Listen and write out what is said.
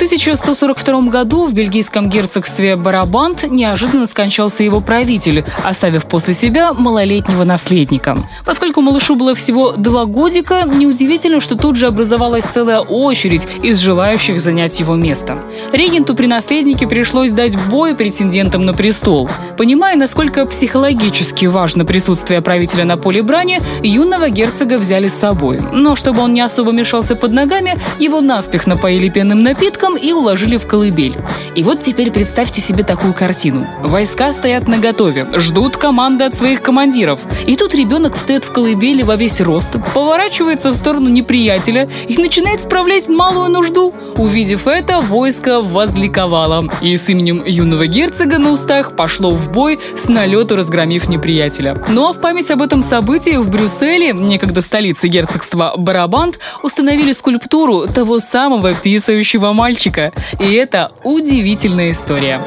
1142 году в бельгийском герцогстве Барабант неожиданно скончался его правитель, оставив после себя малолетнего наследника. Поскольку малышу было всего два годика, неудивительно, что тут же образовалась целая очередь из желающих занять его место. Регенту при наследнике пришлось дать бой претендентам на престол. Понимая, насколько психологически важно присутствие правителя на поле брани, юного герцога взяли с собой. Но чтобы он не особо мешался под ногами, его наспех напоили пенным напитком, телом и уложили в колыбель. И вот теперь представьте себе такую картину. Войска стоят на готове, ждут команды от своих командиров. И тут ребенок встает в колыбели во весь рост, поворачивается в сторону неприятеля и начинает справлять малую нужду. Увидев это, войско возликовало. И с именем юного герцога на устах пошло в бой с налету разгромив неприятеля. Ну а в память об этом событии в Брюсселе, некогда столице герцогства Барабант, установили скульптуру того самого писающего мальчика мальчика. И это удивительная история.